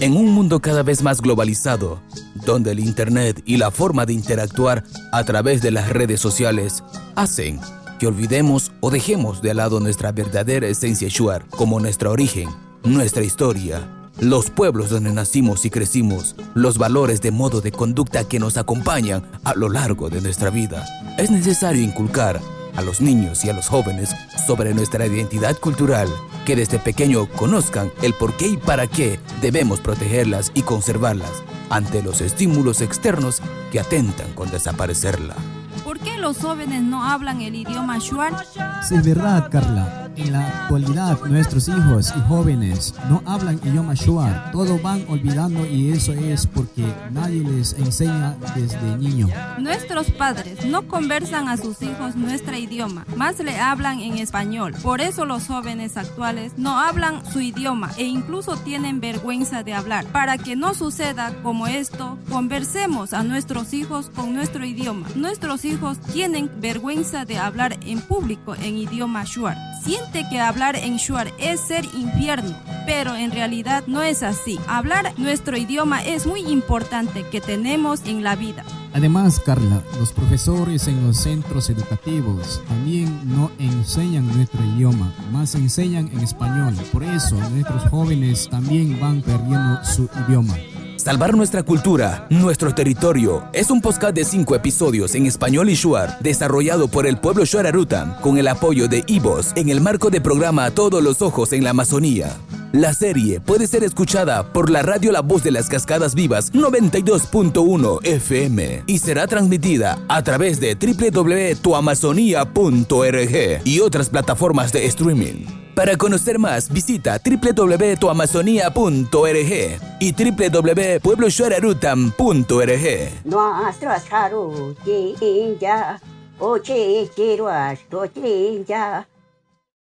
En un mundo cada vez más globalizado, donde el Internet y la forma de interactuar a través de las redes sociales hacen que olvidemos o dejemos de lado nuestra verdadera esencia shuar como nuestro origen, nuestra historia, los pueblos donde nacimos y crecimos, los valores de modo de conducta que nos acompañan a lo largo de nuestra vida. Es necesario inculcar a los niños y a los jóvenes sobre nuestra identidad cultural, que desde pequeño conozcan el por qué y para qué debemos protegerlas y conservarlas ante los estímulos externos que atentan con desaparecerla. ¿Por qué los jóvenes no hablan el idioma shuar? Sí, verdad, Carla. En la actualidad, nuestros hijos y jóvenes no hablan idioma shuar. Todo van olvidando y eso es porque nadie les enseña desde niño. Nuestros padres no conversan a sus hijos nuestro idioma, más le hablan en español. Por eso los jóvenes actuales no hablan su idioma e incluso tienen vergüenza de hablar. Para que no suceda como esto, conversemos a nuestros hijos con nuestro idioma. Nuestros hijos tienen vergüenza de hablar en público en idioma shuar. Siente que hablar en shuar es ser infierno, pero en realidad no es así. Hablar nuestro idioma es muy importante que tenemos en la vida. Además, Carla, los profesores en los centros educativos también no enseñan nuestro idioma, más enseñan en español. Por eso nuestros jóvenes también van perdiendo su idioma. Salvar nuestra cultura, nuestro territorio, es un podcast de cinco episodios en español y shuar, desarrollado por el pueblo Shuararutan, con el apoyo de Ivos, en el marco de programa Todos los Ojos en la Amazonía. La serie puede ser escuchada por la radio La Voz de las Cascadas Vivas 92.1 FM y será transmitida a través de www.tuamazonia.org y otras plataformas de streaming. Para conocer más, visita www.tuamazonia.org y www.puebloshuararutan.org. Nuestros